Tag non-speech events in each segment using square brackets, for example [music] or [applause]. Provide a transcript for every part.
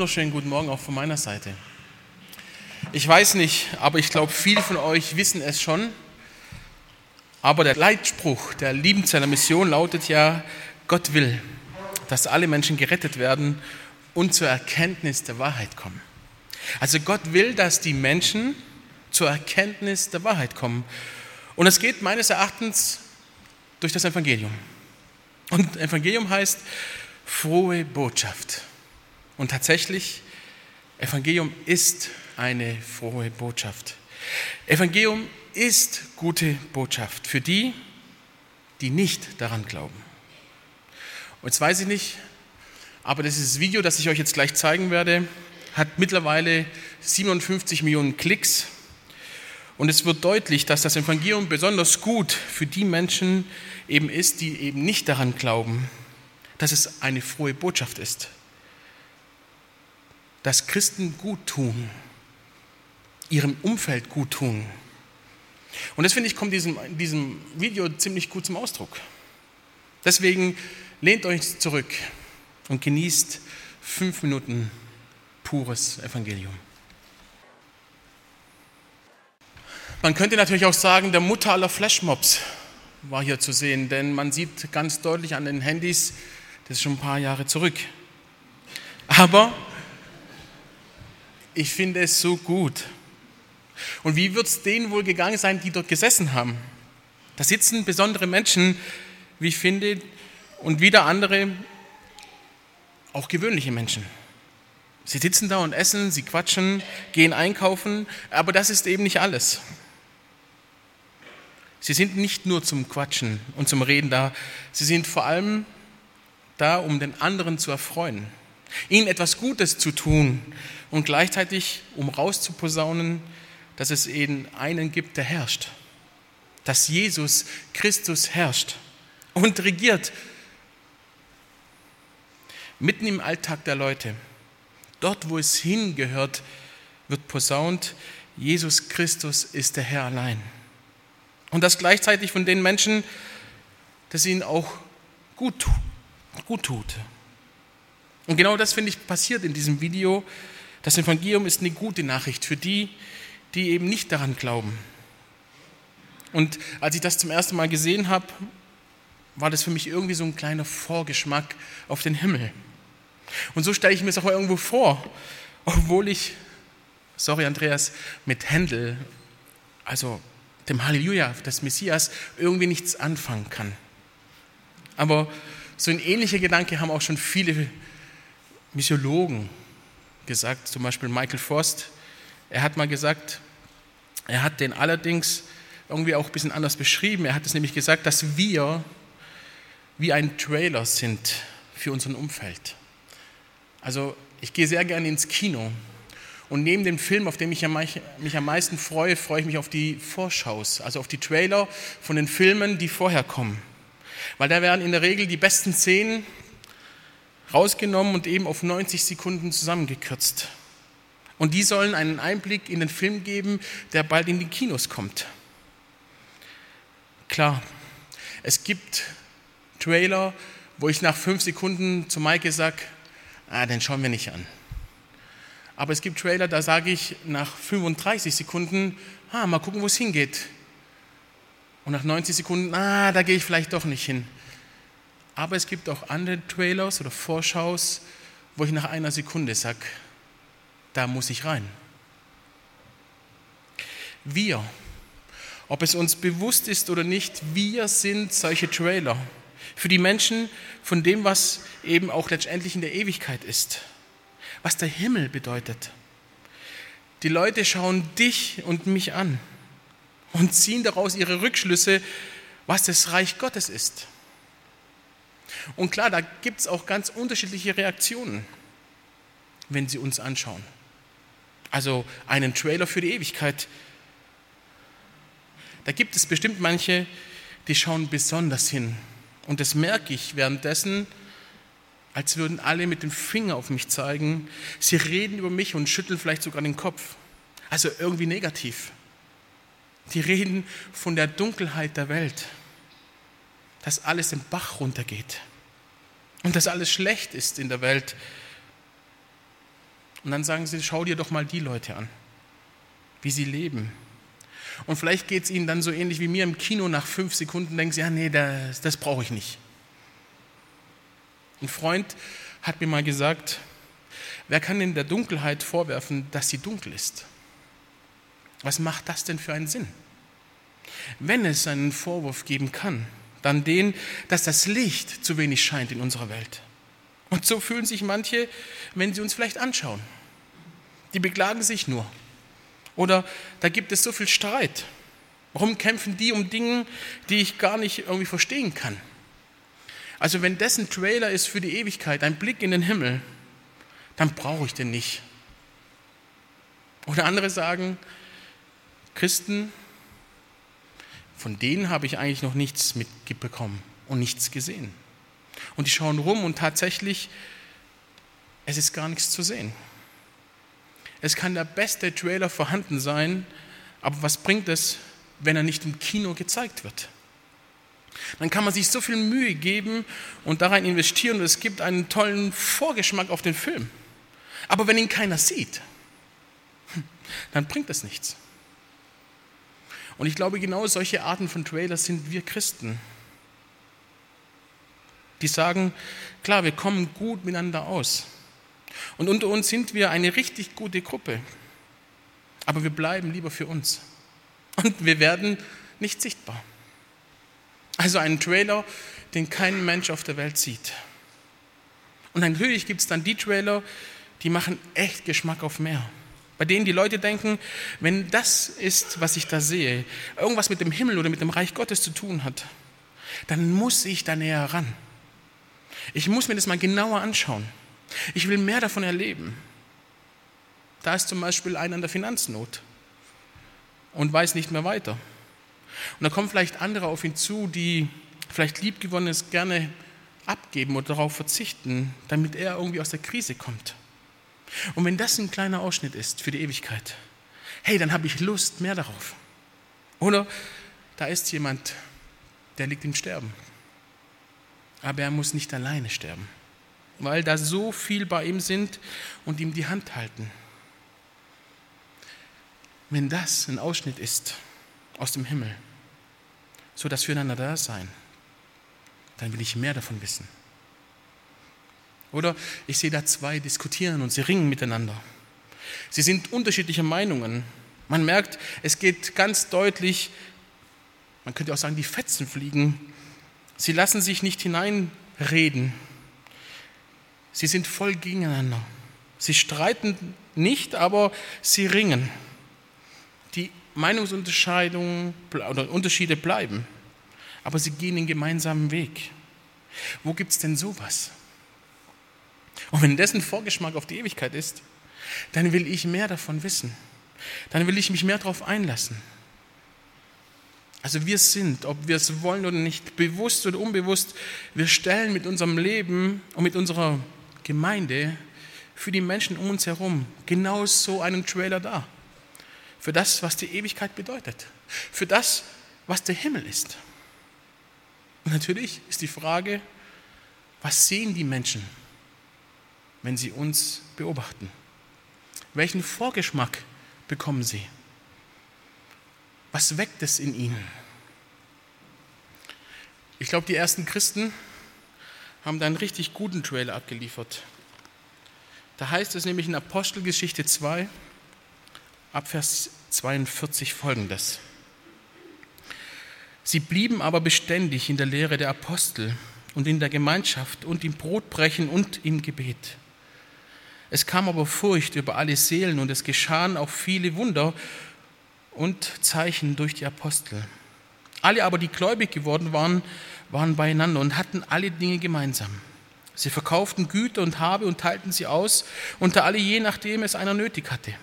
Wunderschönen guten Morgen auch von meiner Seite. Ich weiß nicht, aber ich glaube, viele von euch wissen es schon. Aber der Leitspruch der Liebenzeller Mission lautet ja, Gott will, dass alle Menschen gerettet werden und zur Erkenntnis der Wahrheit kommen. Also Gott will, dass die Menschen zur Erkenntnis der Wahrheit kommen. Und es geht meines Erachtens durch das Evangelium. Und Evangelium heißt frohe Botschaft. Und tatsächlich, Evangelium ist eine frohe Botschaft. Evangelium ist gute Botschaft für die, die nicht daran glauben. Und jetzt weiß ich nicht, aber dieses Video, das ich euch jetzt gleich zeigen werde, hat mittlerweile 57 Millionen Klicks. Und es wird deutlich, dass das Evangelium besonders gut für die Menschen eben ist, die eben nicht daran glauben, dass es eine frohe Botschaft ist dass Christen gut tun, ihrem Umfeld gut tun. Und das finde ich kommt in diesem, diesem Video ziemlich gut zum Ausdruck. Deswegen lehnt euch zurück und genießt fünf Minuten pures Evangelium. Man könnte natürlich auch sagen, der Mutter aller Flashmobs war hier zu sehen, denn man sieht ganz deutlich an den Handys, das ist schon ein paar Jahre zurück. Aber ich finde es so gut. Und wie wird es denen wohl gegangen sein, die dort gesessen haben? Da sitzen besondere Menschen, wie ich finde, und wieder andere, auch gewöhnliche Menschen. Sie sitzen da und essen, sie quatschen, gehen einkaufen, aber das ist eben nicht alles. Sie sind nicht nur zum Quatschen und zum Reden da, sie sind vor allem da, um den anderen zu erfreuen, ihnen etwas Gutes zu tun und gleichzeitig, um rauszuposaunen, dass es eben einen gibt, der herrscht. Dass Jesus Christus herrscht und regiert. Mitten im Alltag der Leute. Dort, wo es hingehört, wird posaunt, Jesus Christus ist der Herr allein. Und das gleichzeitig von den Menschen, dass ihnen auch gut, gut tut. Und genau das, finde ich, passiert in diesem Video. Das Evangelium ist eine gute Nachricht für die, die eben nicht daran glauben. Und als ich das zum ersten Mal gesehen habe, war das für mich irgendwie so ein kleiner Vorgeschmack auf den Himmel. Und so stelle ich mir es auch irgendwo vor, obwohl ich, sorry Andreas, mit Händel, also dem Halleluja des Messias, irgendwie nichts anfangen kann. Aber so ein ähnlicher Gedanke haben auch schon viele Missiologen gesagt, zum Beispiel Michael Forst, er hat mal gesagt, er hat den allerdings irgendwie auch ein bisschen anders beschrieben. Er hat es nämlich gesagt, dass wir wie ein Trailer sind für unseren Umfeld. Also ich gehe sehr gerne ins Kino und neben dem Film, auf den ich mich am meisten freue, freue ich mich auf die Vorschaus, also auf die Trailer von den Filmen, die vorher kommen. Weil da werden in der Regel die besten Szenen rausgenommen und eben auf 90 Sekunden zusammengekürzt. Und die sollen einen Einblick in den Film geben, der bald in die Kinos kommt. Klar, es gibt Trailer, wo ich nach fünf Sekunden zu Maike sage, ah, den schauen wir nicht an. Aber es gibt Trailer, da sage ich nach 35 Sekunden, ah, mal gucken, wo es hingeht. Und nach 90 Sekunden, ah, da gehe ich vielleicht doch nicht hin. Aber es gibt auch andere Trailers oder Vorschaus, wo ich nach einer Sekunde sage, da muss ich rein. Wir, ob es uns bewusst ist oder nicht, wir sind solche Trailer für die Menschen von dem, was eben auch letztendlich in der Ewigkeit ist, was der Himmel bedeutet. Die Leute schauen dich und mich an und ziehen daraus ihre Rückschlüsse, was das Reich Gottes ist. Und klar, da gibt es auch ganz unterschiedliche Reaktionen, wenn Sie uns anschauen. Also einen Trailer für die Ewigkeit. Da gibt es bestimmt manche, die schauen besonders hin. Und das merke ich währenddessen, als würden alle mit dem Finger auf mich zeigen. Sie reden über mich und schütteln vielleicht sogar den Kopf. Also irgendwie negativ. Die reden von der Dunkelheit der Welt, dass alles im Bach runtergeht und dass alles schlecht ist in der Welt. Und dann sagen sie, schau dir doch mal die Leute an, wie sie leben. Und vielleicht geht es ihnen dann so ähnlich wie mir im Kino, nach fünf Sekunden denken sie, ja, nee, das, das brauche ich nicht. Ein Freund hat mir mal gesagt, wer kann in der Dunkelheit vorwerfen, dass sie dunkel ist? Was macht das denn für einen Sinn? Wenn es einen Vorwurf geben kann, dann den, dass das Licht zu wenig scheint in unserer Welt. Und so fühlen sich manche, wenn sie uns vielleicht anschauen. Die beklagen sich nur. Oder da gibt es so viel Streit. Warum kämpfen die um Dinge, die ich gar nicht irgendwie verstehen kann? Also wenn dessen Trailer ist für die Ewigkeit, ein Blick in den Himmel, dann brauche ich den nicht. Oder andere sagen, Christen, von denen habe ich eigentlich noch nichts mitbekommen und nichts gesehen. Und die schauen rum und tatsächlich, es ist gar nichts zu sehen. Es kann der beste Trailer vorhanden sein, aber was bringt es, wenn er nicht im Kino gezeigt wird? Dann kann man sich so viel Mühe geben und daran investieren und es gibt einen tollen Vorgeschmack auf den Film. Aber wenn ihn keiner sieht, [laughs] dann bringt das nichts. Und ich glaube, genau solche Arten von Trailers sind wir Christen. Die sagen, klar, wir kommen gut miteinander aus. Und unter uns sind wir eine richtig gute Gruppe. Aber wir bleiben lieber für uns. Und wir werden nicht sichtbar. Also einen Trailer, den kein Mensch auf der Welt sieht. Und natürlich gibt es dann die Trailer, die machen echt Geschmack auf mehr. Bei denen die Leute denken, wenn das ist, was ich da sehe, irgendwas mit dem Himmel oder mit dem Reich Gottes zu tun hat, dann muss ich da näher ran. Ich muss mir das mal genauer anschauen. Ich will mehr davon erleben. Da ist zum Beispiel einer in der Finanznot und weiß nicht mehr weiter. Und da kommen vielleicht andere auf ihn zu, die vielleicht liebgewonnenes gerne abgeben oder darauf verzichten, damit er irgendwie aus der Krise kommt. Und wenn das ein kleiner Ausschnitt ist für die Ewigkeit, hey, dann habe ich Lust mehr darauf. Oder da ist jemand, der liegt im Sterben. Aber er muss nicht alleine sterben, weil da so viel bei ihm sind und ihm die Hand halten. Wenn das ein Ausschnitt ist aus dem Himmel, so das Füreinander da sein, dann will ich mehr davon wissen. Oder ich sehe da zwei diskutieren und sie ringen miteinander. Sie sind unterschiedlicher Meinungen. Man merkt, es geht ganz deutlich, man könnte auch sagen, die Fetzen fliegen. Sie lassen sich nicht hineinreden. Sie sind voll gegeneinander. Sie streiten nicht, aber sie ringen. Die Meinungsunterscheidungen oder Unterschiede bleiben, aber sie gehen den gemeinsamen Weg. Wo gibt es denn sowas? Und wenn dessen Vorgeschmack auf die Ewigkeit ist, dann will ich mehr davon wissen. Dann will ich mich mehr darauf einlassen. Also wir sind, ob wir es wollen oder nicht, bewusst oder unbewusst, wir stellen mit unserem Leben und mit unserer Gemeinde für die Menschen um uns herum genau so einen Trailer dar für das, was die Ewigkeit bedeutet, für das, was der Himmel ist. Und natürlich ist die Frage, was sehen die Menschen, wenn sie uns beobachten? Welchen Vorgeschmack bekommen sie? Was weckt es in ihnen? Ich glaube, die ersten Christen haben da einen richtig guten Trailer abgeliefert. Da heißt es nämlich in Apostelgeschichte 2, ab Vers 42 folgendes. Sie blieben aber beständig in der Lehre der Apostel und in der Gemeinschaft und im Brotbrechen und im Gebet. Es kam aber Furcht über alle Seelen und es geschahen auch viele Wunder und Zeichen durch die Apostel. Alle aber, die gläubig geworden waren, waren beieinander und hatten alle Dinge gemeinsam. Sie verkauften Güter und Habe und teilten sie aus unter alle, je nachdem es einer nötig hatte.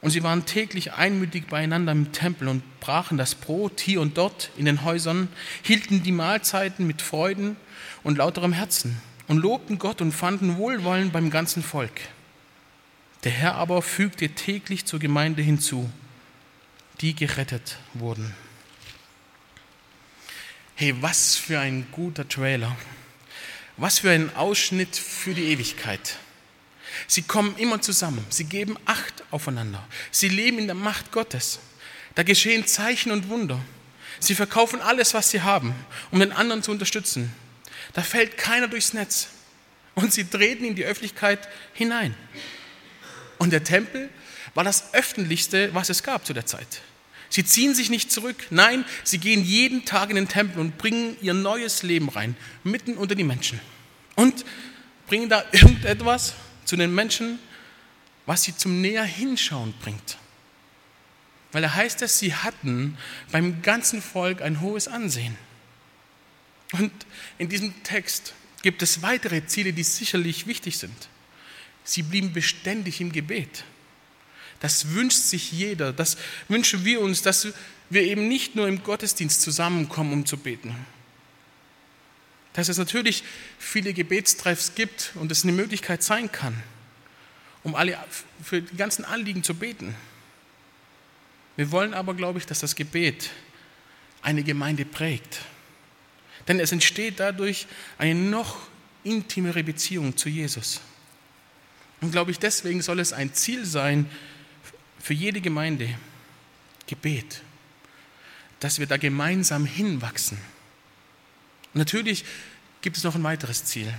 Und sie waren täglich einmütig beieinander im Tempel und brachen das Brot hier und dort in den Häusern, hielten die Mahlzeiten mit Freuden und lauterem Herzen und lobten Gott und fanden Wohlwollen beim ganzen Volk. Der Herr aber fügte täglich zur Gemeinde hinzu, die gerettet wurden. Hey, was für ein guter Trailer. Was für ein Ausschnitt für die Ewigkeit. Sie kommen immer zusammen, sie geben Acht aufeinander, sie leben in der Macht Gottes. Da geschehen Zeichen und Wunder. Sie verkaufen alles, was sie haben, um den anderen zu unterstützen. Da fällt keiner durchs Netz. Und sie treten in die Öffentlichkeit hinein. Und der Tempel war das öffentlichste, was es gab zu der Zeit. Sie ziehen sich nicht zurück. Nein, sie gehen jeden Tag in den Tempel und bringen ihr neues Leben rein, mitten unter die Menschen. Und bringen da irgendetwas zu den Menschen, was sie zum näher hinschauen bringt. Weil da heißt es, sie hatten beim ganzen Volk ein hohes Ansehen. Und in diesem Text gibt es weitere Ziele, die sicherlich wichtig sind. Sie blieben beständig im Gebet. Das wünscht sich jeder. Das wünschen wir uns, dass wir eben nicht nur im Gottesdienst zusammenkommen, um zu beten. Dass es natürlich viele Gebetstreffs gibt und es eine Möglichkeit sein kann, um alle, für die ganzen Anliegen zu beten. Wir wollen aber, glaube ich, dass das Gebet eine Gemeinde prägt. Denn es entsteht dadurch eine noch intimere Beziehung zu Jesus. Und glaube ich, deswegen soll es ein Ziel sein, für jede Gemeinde Gebet, dass wir da gemeinsam hinwachsen. Und natürlich gibt es noch ein weiteres Ziel.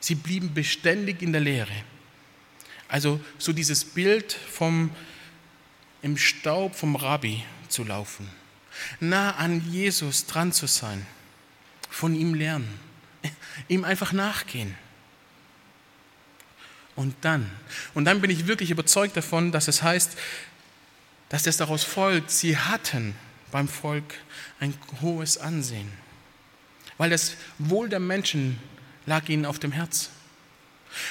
Sie blieben beständig in der Lehre. Also so dieses Bild vom im Staub vom Rabbi zu laufen, nah an Jesus dran zu sein, von ihm lernen, [laughs] ihm einfach nachgehen. Und dann, und dann bin ich wirklich überzeugt davon, dass es heißt, dass es daraus folgt, sie hatten beim Volk ein hohes Ansehen, weil das Wohl der Menschen lag ihnen auf dem Herz.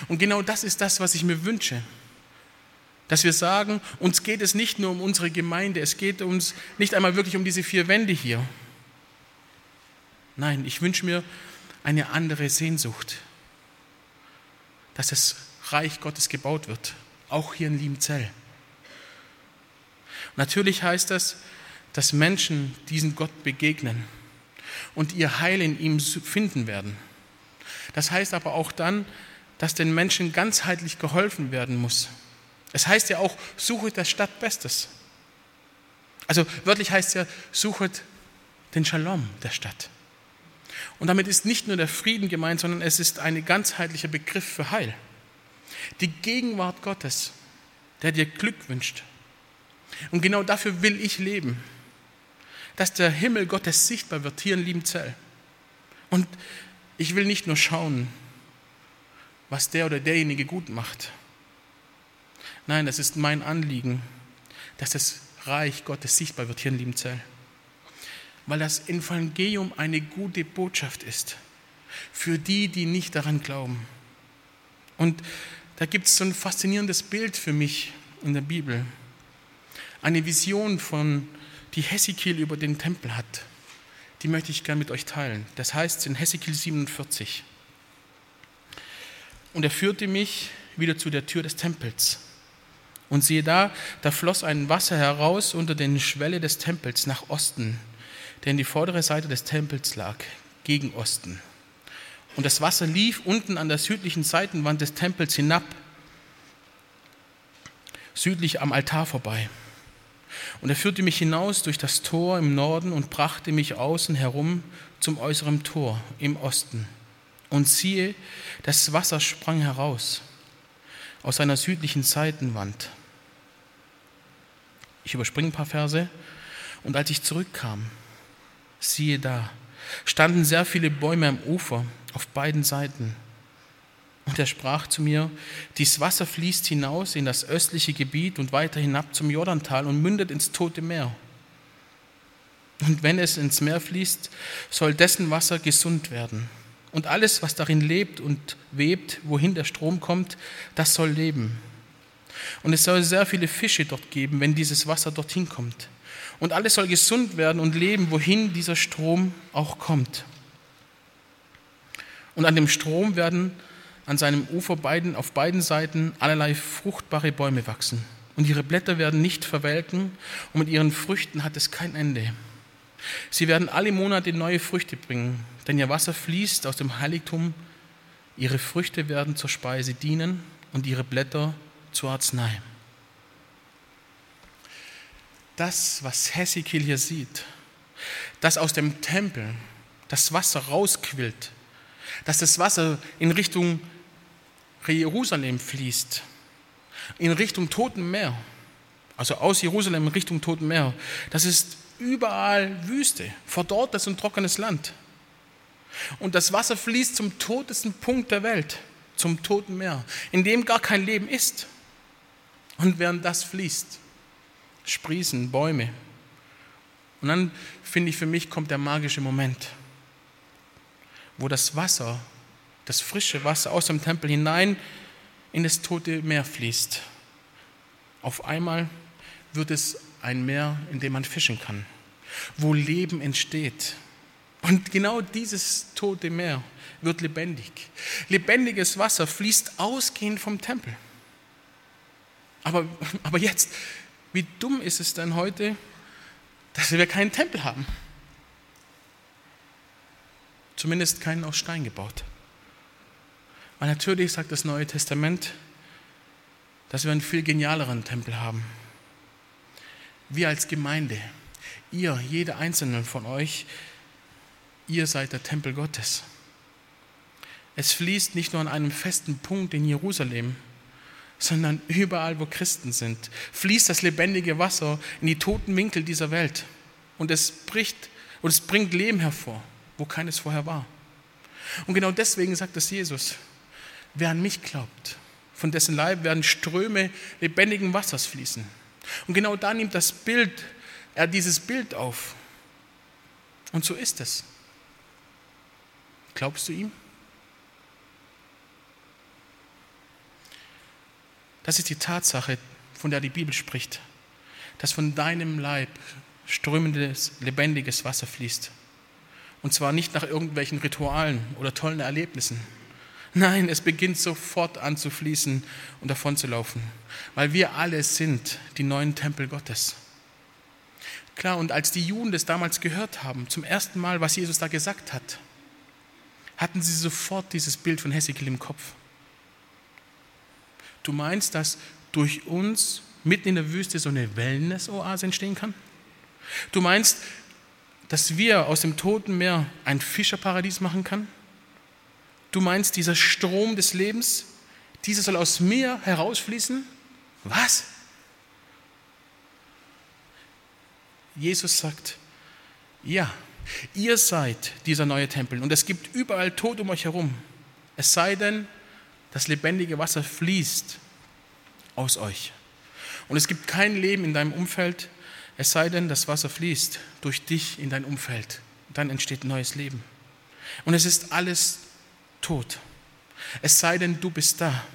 Und genau das ist das, was ich mir wünsche. Dass wir sagen, uns geht es nicht nur um unsere Gemeinde, es geht uns nicht einmal wirklich um diese vier Wände hier. Nein, ich wünsche mir eine andere Sehnsucht, dass es Reich Gottes gebaut wird, auch hier in Liebenzell. Natürlich heißt das, dass Menschen diesen Gott begegnen und ihr Heil in ihm finden werden. Das heißt aber auch dann, dass den Menschen ganzheitlich geholfen werden muss. Es heißt ja auch, suchet das Stadtbestes. Also wörtlich heißt es ja, suchet den Shalom der Stadt. Und damit ist nicht nur der Frieden gemeint, sondern es ist ein ganzheitlicher Begriff für Heil. Die Gegenwart Gottes, der dir Glück wünscht. Und genau dafür will ich leben. Dass der Himmel Gottes sichtbar wird hier in Liebenzell. Und ich will nicht nur schauen, was der oder derjenige gut macht. Nein, das ist mein Anliegen, dass das Reich Gottes sichtbar wird hier in Liebenzell. Weil das Evangelium eine gute Botschaft ist für die, die nicht daran glauben. Und da gibt es so ein faszinierendes Bild für mich in der Bibel. Eine Vision von, die Hesekiel über den Tempel hat. Die möchte ich gerne mit euch teilen. Das heißt in Hesekiel 47. Und er führte mich wieder zu der Tür des Tempels. Und siehe da, da floss ein Wasser heraus unter den Schwelle des Tempels nach Osten, der in die vordere Seite des Tempels lag, gegen Osten. Und das Wasser lief unten an der südlichen Seitenwand des Tempels hinab, südlich am Altar vorbei. Und er führte mich hinaus durch das Tor im Norden und brachte mich außen herum zum äußeren Tor im Osten. Und siehe, das Wasser sprang heraus aus seiner südlichen Seitenwand. Ich überspringe ein paar Verse. Und als ich zurückkam, siehe da, standen sehr viele Bäume am Ufer auf beiden Seiten. Und er sprach zu mir, dies Wasser fließt hinaus in das östliche Gebiet und weiter hinab zum Jordantal und mündet ins Tote Meer. Und wenn es ins Meer fließt, soll dessen Wasser gesund werden. Und alles, was darin lebt und webt, wohin der Strom kommt, das soll leben. Und es soll sehr viele Fische dort geben, wenn dieses Wasser dorthin kommt. Und alles soll gesund werden und leben, wohin dieser Strom auch kommt. Und an dem Strom werden an seinem Ufer beiden, auf beiden Seiten allerlei fruchtbare Bäume wachsen. Und ihre Blätter werden nicht verwelken und mit ihren Früchten hat es kein Ende. Sie werden alle Monate neue Früchte bringen, denn ihr Wasser fließt aus dem Heiligtum. Ihre Früchte werden zur Speise dienen und ihre Blätter zur Arznei. Das, was Hesekiel hier sieht, dass aus dem Tempel das Wasser rausquillt, dass das Wasser in Richtung Jerusalem fließt, in Richtung Toten Meer, also aus Jerusalem in Richtung Toten Meer, das ist überall Wüste, verdorrtes und trockenes Land. Und das Wasser fließt zum totesten Punkt der Welt, zum Toten Meer, in dem gar kein Leben ist. Und während das fließt, sprießen Bäume. Und dann, finde ich, für mich kommt der magische Moment, wo das Wasser, das frische Wasser aus dem Tempel hinein in das tote Meer fließt. Auf einmal wird es ein Meer, in dem man fischen kann, wo Leben entsteht. Und genau dieses tote Meer wird lebendig. Lebendiges Wasser fließt ausgehend vom Tempel. Aber, [laughs] aber jetzt, wie dumm ist es denn heute, dass wir keinen Tempel haben? Zumindest keinen aus Stein gebaut. Weil natürlich sagt das Neue Testament, dass wir einen viel genialeren Tempel haben. Wir als Gemeinde, ihr, jeder einzelne von euch, ihr seid der Tempel Gottes. Es fließt nicht nur an einem festen Punkt in Jerusalem, sondern überall, wo Christen sind, fließt das lebendige Wasser in die toten Winkel dieser Welt. Und es, bricht, und es bringt Leben hervor, wo keines vorher war. Und genau deswegen sagt es Jesus, wer an mich glaubt, von dessen Leib werden Ströme lebendigen Wassers fließen. Und genau da nimmt das Bild, er dieses Bild auf. Und so ist es. Glaubst du ihm? Das ist die Tatsache, von der die Bibel spricht, dass von deinem Leib strömendes, lebendiges Wasser fließt. Und zwar nicht nach irgendwelchen Ritualen oder tollen Erlebnissen. Nein, es beginnt sofort an zu fließen und davon zu laufen, weil wir alle sind die neuen Tempel Gottes. Klar, und als die Juden das damals gehört haben, zum ersten Mal, was Jesus da gesagt hat, hatten sie sofort dieses Bild von Hesekiel im Kopf. Du meinst, dass durch uns mitten in der Wüste so eine Wellness-Oase entstehen kann? Du meinst, dass wir aus dem Toten Meer ein Fischerparadies machen kann? Du meinst, dieser Strom des Lebens, dieser soll aus mir herausfließen? Was? Jesus sagt, ja, ihr seid dieser neue Tempel und es gibt überall Tod um euch herum. Es sei denn, das lebendige Wasser fließt aus euch. Und es gibt kein Leben in deinem Umfeld, es sei denn, das Wasser fließt durch dich in dein Umfeld. Dann entsteht neues Leben. Und es ist alles tot. Es sei denn, du bist da.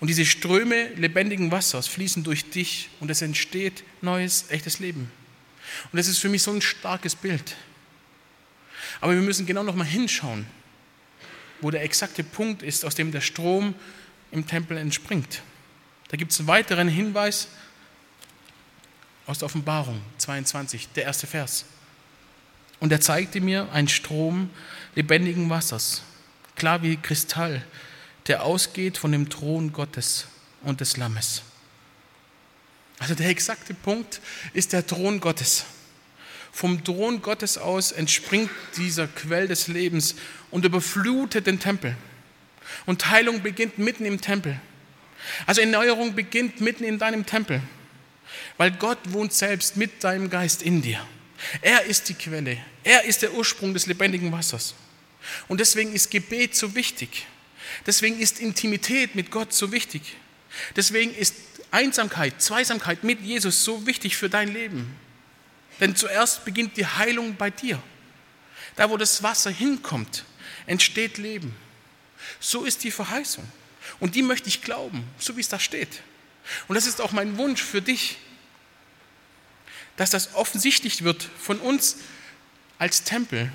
Und diese Ströme lebendigen Wassers fließen durch dich und es entsteht neues, echtes Leben. Und das ist für mich so ein starkes Bild. Aber wir müssen genau noch mal hinschauen wo der exakte Punkt ist, aus dem der Strom im Tempel entspringt. Da gibt es einen weiteren Hinweis aus der Offenbarung 22, der erste Vers. Und er zeigte mir einen Strom lebendigen Wassers, klar wie Kristall, der ausgeht von dem Thron Gottes und des Lammes. Also der exakte Punkt ist der Thron Gottes. Vom Thron Gottes aus entspringt dieser Quell des Lebens und überflutet den Tempel. Und Heilung beginnt mitten im Tempel. Also Erneuerung beginnt mitten in deinem Tempel, weil Gott wohnt selbst mit deinem Geist in dir. Er ist die Quelle, er ist der Ursprung des lebendigen Wassers. Und deswegen ist Gebet so wichtig. Deswegen ist Intimität mit Gott so wichtig. Deswegen ist Einsamkeit, Zweisamkeit mit Jesus so wichtig für dein Leben. Denn zuerst beginnt die Heilung bei dir. Da, wo das Wasser hinkommt, entsteht Leben. So ist die Verheißung. Und die möchte ich glauben, so wie es da steht. Und das ist auch mein Wunsch für dich, dass das offensichtlich wird von uns als Tempel.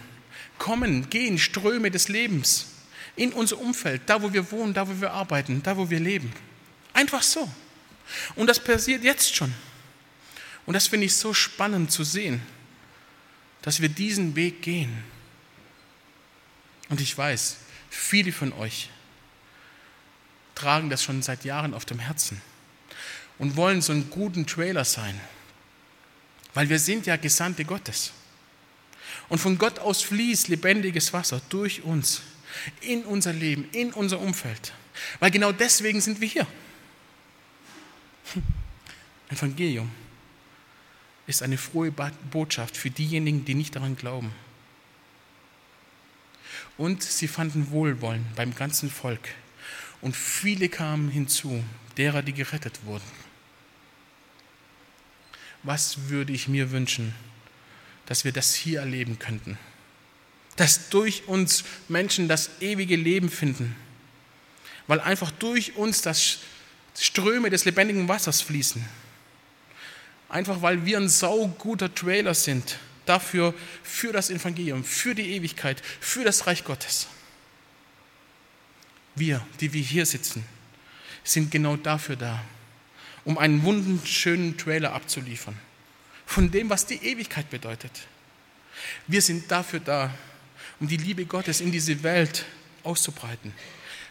Kommen, gehen Ströme des Lebens in unser Umfeld, da wo wir wohnen, da wo wir arbeiten, da wo wir leben. Einfach so. Und das passiert jetzt schon. Und das finde ich so spannend zu sehen, dass wir diesen Weg gehen. Und ich weiß, viele von euch tragen das schon seit Jahren auf dem Herzen und wollen so einen guten Trailer sein, weil wir sind ja Gesandte Gottes. Und von Gott aus fließt lebendiges Wasser durch uns, in unser Leben, in unser Umfeld. Weil genau deswegen sind wir hier. Evangelium ist eine frohe Botschaft für diejenigen, die nicht daran glauben. Und sie fanden Wohlwollen beim ganzen Volk. Und viele kamen hinzu, derer, die gerettet wurden. Was würde ich mir wünschen, dass wir das hier erleben könnten? Dass durch uns Menschen das ewige Leben finden, weil einfach durch uns das Ströme des lebendigen Wassers fließen. Einfach weil wir ein sauguter Trailer sind dafür, für das Evangelium, für die Ewigkeit, für das Reich Gottes. Wir, die wir hier sitzen, sind genau dafür da, um einen wunderschönen Trailer abzuliefern. Von dem, was die Ewigkeit bedeutet. Wir sind dafür da, um die Liebe Gottes in diese Welt auszubreiten.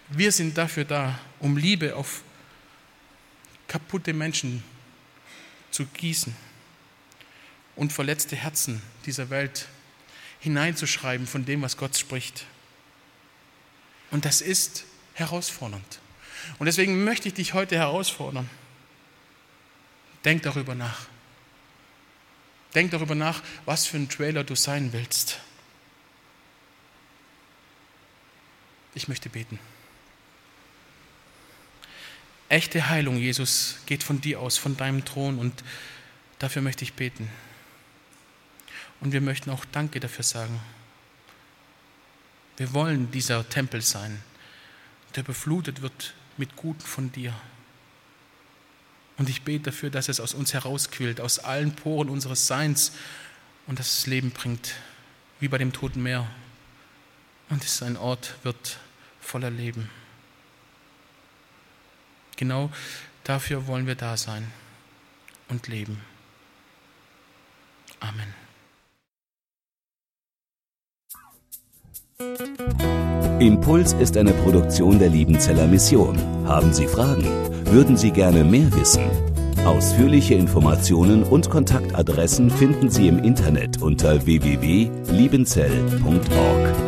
Wir sind dafür da, um Liebe auf kaputte Menschen zu gießen und verletzte Herzen dieser Welt hineinzuschreiben von dem, was Gott spricht. Und das ist herausfordernd. Und deswegen möchte ich dich heute herausfordern. Denk darüber nach. Denk darüber nach, was für ein Trailer du sein willst. Ich möchte beten. Echte Heilung, Jesus, geht von dir aus, von deinem Thron und dafür möchte ich beten. Und wir möchten auch Danke dafür sagen. Wir wollen dieser Tempel sein, der beflutet wird mit Guten von dir. Und ich bete dafür, dass es aus uns herausquillt, aus allen Poren unseres Seins und dass es Leben bringt, wie bei dem Toten Meer. Und es ein Ort wird voller Leben. Genau dafür wollen wir da sein und leben. Amen. Impuls ist eine Produktion der Liebenzeller Mission. Haben Sie Fragen? Würden Sie gerne mehr wissen? Ausführliche Informationen und Kontaktadressen finden Sie im Internet unter www.liebenzell.org.